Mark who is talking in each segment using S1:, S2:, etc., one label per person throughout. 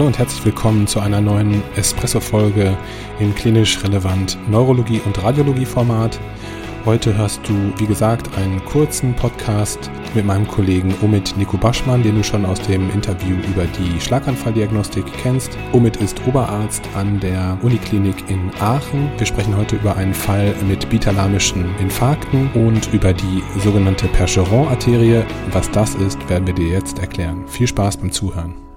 S1: Hallo und herzlich willkommen zu einer neuen Espresso-Folge im klinisch relevant Neurologie- und Radiologie-Format. Heute hörst du, wie gesagt, einen kurzen Podcast mit meinem Kollegen Omid Nico Baschmann, den du schon aus dem Interview über die Schlaganfalldiagnostik kennst. Omid ist Oberarzt an der Uniklinik in Aachen. Wir sprechen heute über einen Fall mit bitalamischen Infarkten und über die sogenannte Percheron-Arterie. Was das ist, werden wir dir jetzt erklären. Viel Spaß beim Zuhören.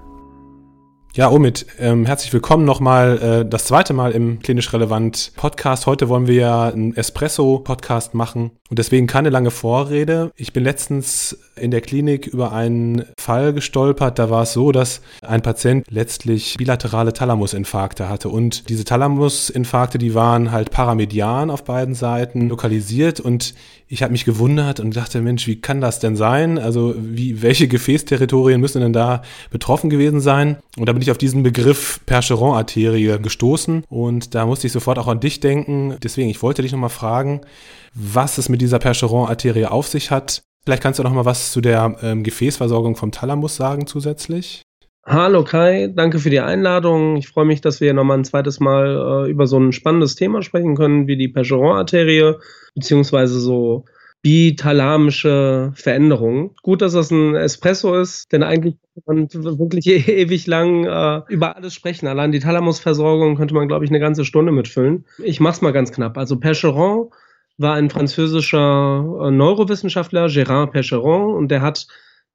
S1: Ja, Omid, ähm, herzlich willkommen nochmal äh, das zweite Mal im Klinisch Relevant Podcast. Heute wollen wir ja einen Espresso-Podcast machen und deswegen keine lange Vorrede. Ich bin letztens in der Klinik über einen Fall gestolpert. Da war es so, dass ein Patient letztlich bilaterale Thalamusinfarkte hatte und diese Thalamusinfarkte, die waren halt paramedian auf beiden Seiten lokalisiert und ich habe mich gewundert und dachte, Mensch, wie kann das denn sein? Also wie, welche Gefäßterritorien müssen denn da betroffen gewesen sein? Und da bin ich auf diesen Begriff Percheron-Arterie gestoßen und da musste ich sofort auch an dich denken. Deswegen, ich wollte dich nochmal fragen, was es mit dieser Percheron-Arterie auf sich hat. Vielleicht kannst du noch mal was zu der ähm, Gefäßversorgung vom Thalamus sagen zusätzlich.
S2: Hallo Kai, danke für die Einladung. Ich freue mich, dass wir nochmal ein zweites Mal äh, über so ein spannendes Thema sprechen können, wie die Percheron-Arterie, beziehungsweise so bithalamische Veränderungen. Gut, dass das ein Espresso ist, denn eigentlich könnte man wirklich ewig lang äh, über alles sprechen. Allein die Thalamusversorgung könnte man, glaube ich, eine ganze Stunde mitfüllen. Ich mache es mal ganz knapp. Also Percheron war ein französischer äh, Neurowissenschaftler, Gérard Percheron, und der hat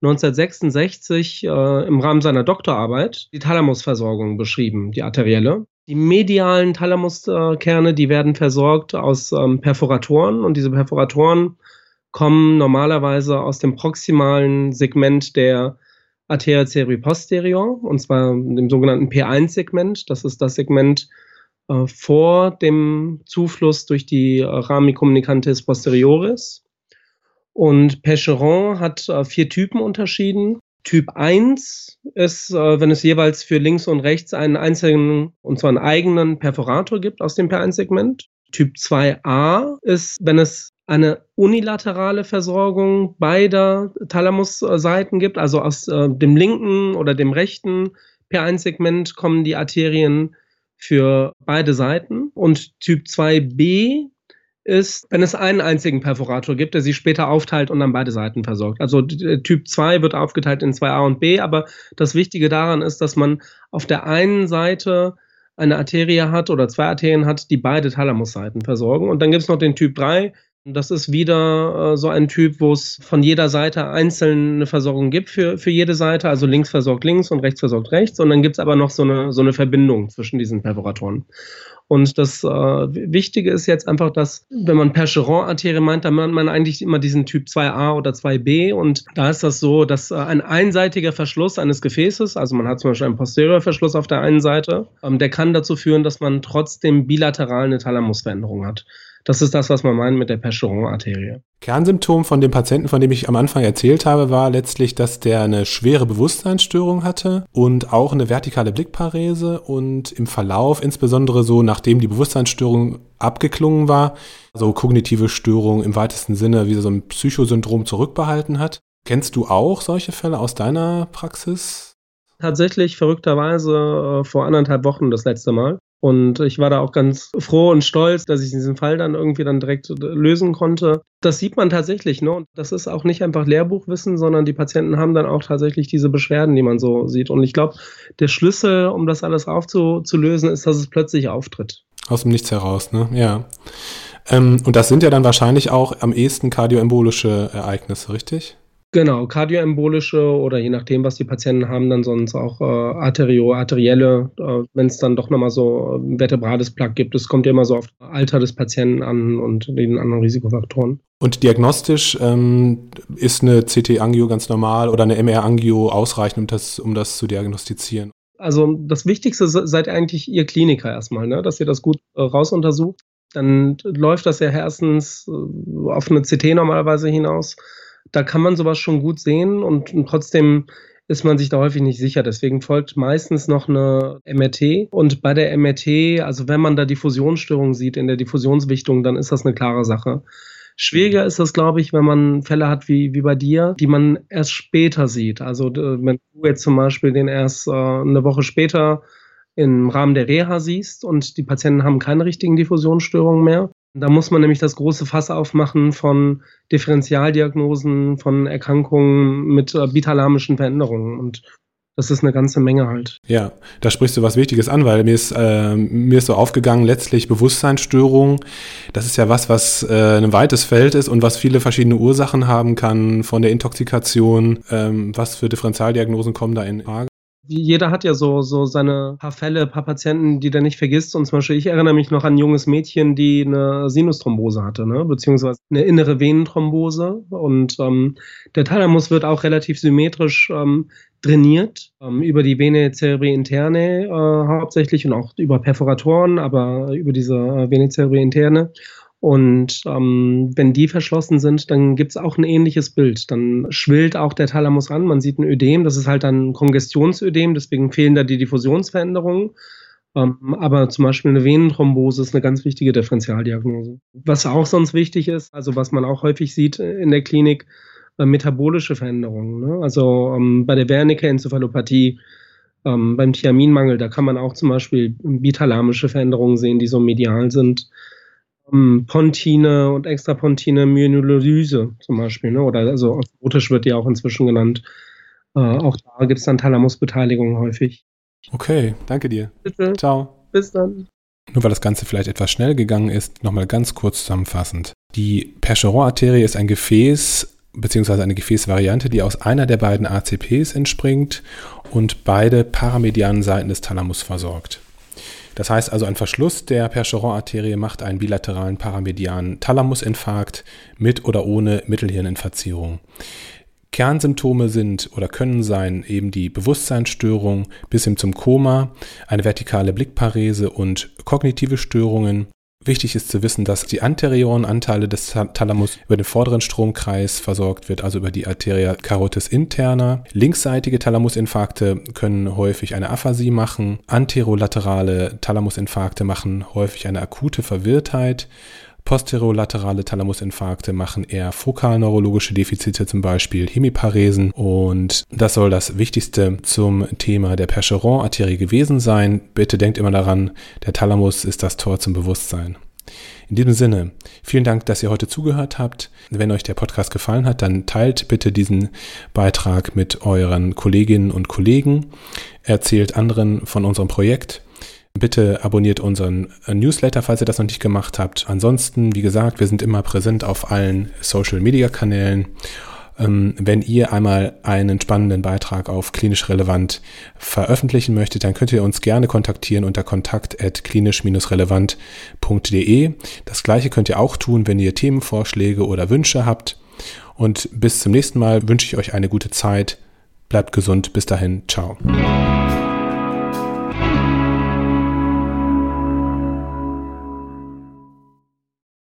S2: 1966 äh, im Rahmen seiner Doktorarbeit die Thalamusversorgung beschrieben, die arterielle. Die medialen Thalamuskerne, die werden versorgt aus ähm, Perforatoren und diese Perforatoren kommen normalerweise aus dem proximalen Segment der Arteria cerebri posterior und zwar dem sogenannten P1-Segment. Das ist das Segment äh, vor dem Zufluss durch die Rami communicantis posterioris. Und Percheron hat äh, vier Typen unterschieden. Typ 1 ist, äh, wenn es jeweils für links und rechts einen einzelnen, und zwar einen eigenen Perforator gibt aus dem P1-Segment. Typ 2a ist, wenn es eine unilaterale Versorgung beider Thalamusseiten gibt, also aus äh, dem linken oder dem rechten P1-Segment kommen die Arterien für beide Seiten. Und Typ 2b ist, wenn es einen einzigen Perforator gibt, der sie später aufteilt und dann beide Seiten versorgt. Also Typ 2 wird aufgeteilt in 2a und b, aber das Wichtige daran ist, dass man auf der einen Seite eine Arterie hat oder zwei Arterien hat, die beide Thalamusseiten versorgen. Und dann gibt es noch den Typ 3, das ist wieder äh, so ein Typ, wo es von jeder Seite einzeln eine Versorgung gibt für, für jede Seite, also links versorgt links und rechts versorgt rechts. Und dann gibt es aber noch so eine, so eine Verbindung zwischen diesen Perforatoren. Und das äh, Wichtige ist jetzt einfach, dass, wenn man Percheron-Arterie meint, dann meint man eigentlich immer diesen Typ 2a oder 2b. Und da ist das so, dass äh, ein einseitiger Verschluss eines Gefäßes, also man hat zum Beispiel einen Posteriorverschluss auf der einen Seite, ähm, der kann dazu führen, dass man trotzdem bilateral eine Thalamusveränderung hat. Das ist das, was man meint mit der Percheron-Arterie.
S1: Kernsymptom von dem Patienten, von dem ich am Anfang erzählt habe, war letztlich, dass der eine schwere Bewusstseinsstörung hatte und auch eine vertikale Blickparese und im Verlauf, insbesondere so nachdem die Bewusstseinsstörung abgeklungen war, so kognitive Störung im weitesten Sinne, wie so ein Psychosyndrom zurückbehalten hat. Kennst du auch solche Fälle aus deiner Praxis?
S2: Tatsächlich verrückterweise äh, vor anderthalb Wochen das letzte Mal. Und ich war da auch ganz froh und stolz, dass ich diesen Fall dann irgendwie dann direkt lösen konnte. Das sieht man tatsächlich, ne? Und das ist auch nicht einfach Lehrbuchwissen, sondern die Patienten haben dann auch tatsächlich diese Beschwerden, die man so sieht. Und ich glaube, der Schlüssel, um das alles aufzulösen, ist, dass es plötzlich auftritt.
S1: Aus dem Nichts heraus, ne? Ja. Ähm, und das sind ja dann wahrscheinlich auch am ehesten kardioembolische Ereignisse, richtig?
S2: Genau, kardioembolische oder je nachdem, was die Patienten haben, dann sonst auch äh, arterio, arterielle, äh, wenn es dann doch nochmal so ein äh, vertebrales Plaque gibt. Es kommt ja immer so auf das Alter des Patienten an und den anderen Risikofaktoren.
S1: Und diagnostisch ähm, ist eine CT-Angio ganz normal oder eine MR-Angio ausreichend, um das, um das zu diagnostizieren?
S2: Also das Wichtigste seid eigentlich ihr Kliniker erstmal, ne? dass ihr das gut äh, rausuntersucht. Dann läuft das ja erstens äh, auf eine CT normalerweise hinaus da kann man sowas schon gut sehen und, und trotzdem ist man sich da häufig nicht sicher. Deswegen folgt meistens noch eine MRT. Und bei der MRT, also wenn man da Diffusionsstörungen sieht in der Diffusionswichtung, dann ist das eine klare Sache. Schwieriger ist das, glaube ich, wenn man Fälle hat wie, wie bei dir, die man erst später sieht. Also wenn du jetzt zum Beispiel den erst äh, eine Woche später im Rahmen der Reha siehst und die Patienten haben keine richtigen Diffusionsstörungen mehr. Da muss man nämlich das große Fass aufmachen von Differentialdiagnosen, von Erkrankungen mit äh, bitalamischen Veränderungen. Und das ist eine ganze Menge halt.
S1: Ja, da sprichst du was Wichtiges an, weil mir ist, äh, mir ist so aufgegangen, letztlich Bewusstseinsstörungen. Das ist ja was, was äh, ein weites Feld ist und was viele verschiedene Ursachen haben kann, von der Intoxikation. Ähm, was für Differentialdiagnosen kommen da in Frage?
S2: Jeder hat ja so, so seine paar Fälle, paar Patienten, die der nicht vergisst. Und zum Beispiel, ich erinnere mich noch an ein junges Mädchen, die eine Sinusthrombose hatte, ne? beziehungsweise eine innere Venenthrombose. Und ähm, der Thalamus wird auch relativ symmetrisch ähm, trainiert, ähm, über die Vene cerebri interne äh, hauptsächlich und auch über Perforatoren, aber über diese äh, Vene cerebri interne. Und ähm, wenn die verschlossen sind, dann gibt es auch ein ähnliches Bild. Dann schwillt auch der Thalamus an. Man sieht ein Ödem, das ist halt dann ein Kongestionsödem, deswegen fehlen da die Diffusionsveränderungen. Ähm, aber zum Beispiel eine Venenthrombose ist eine ganz wichtige Differentialdiagnose. Was auch sonst wichtig ist, also was man auch häufig sieht in der Klinik, äh, metabolische Veränderungen. Ne? Also ähm, bei der Wernicke-Enzephalopathie, ähm, beim Thiaminmangel, da kann man auch zum Beispiel bitalamische Veränderungen sehen, die so medial sind. Ähm, Pontine und Extrapontine Myelinolyse zum Beispiel, ne? oder also osmotisch wird die auch inzwischen genannt. Äh, auch da gibt es dann Thalamusbeteiligung häufig.
S1: Okay, danke dir.
S2: Bitte.
S1: Ciao.
S2: Bis dann.
S1: Nur weil das Ganze vielleicht etwas schnell gegangen ist, nochmal ganz kurz zusammenfassend. Die Percheron-Arterie ist ein Gefäß beziehungsweise eine Gefäßvariante, die aus einer der beiden ACPs entspringt und beide paramedianen Seiten des Thalamus versorgt. Das heißt also, ein Verschluss der Percheron-Arterie macht einen bilateralen paramedianen Thalamusinfarkt mit oder ohne Mittelhirninfazierung. Kernsymptome sind oder können sein eben die Bewusstseinsstörung bis hin zum Koma, eine vertikale Blickparese und kognitive Störungen Wichtig ist zu wissen, dass die anterioren Anteile des Thalamus über den vorderen Stromkreis versorgt wird, also über die Arteria carotis interna. Linksseitige Thalamusinfarkte können häufig eine Aphasie machen. Anterolaterale Thalamusinfarkte machen häufig eine akute Verwirrtheit. Posterolaterale Thalamusinfarkte machen eher fokalneurologische Defizite, zum Beispiel Hemiparesen. Und das soll das Wichtigste zum Thema der Percheron-Arterie gewesen sein. Bitte denkt immer daran, der Thalamus ist das Tor zum Bewusstsein. In diesem Sinne, vielen Dank, dass ihr heute zugehört habt. Wenn euch der Podcast gefallen hat, dann teilt bitte diesen Beitrag mit euren Kolleginnen und Kollegen. Erzählt anderen von unserem Projekt. Bitte abonniert unseren äh, Newsletter, falls ihr das noch nicht gemacht habt. Ansonsten, wie gesagt, wir sind immer präsent auf allen Social-Media-Kanälen. Ähm, wenn ihr einmal einen spannenden Beitrag auf klinisch relevant veröffentlichen möchtet, dann könnt ihr uns gerne kontaktieren unter kontakt.klinisch-relevant.de. Das gleiche könnt ihr auch tun, wenn ihr Themenvorschläge oder Wünsche habt. Und bis zum nächsten Mal wünsche ich euch eine gute Zeit. Bleibt gesund. Bis dahin. Ciao.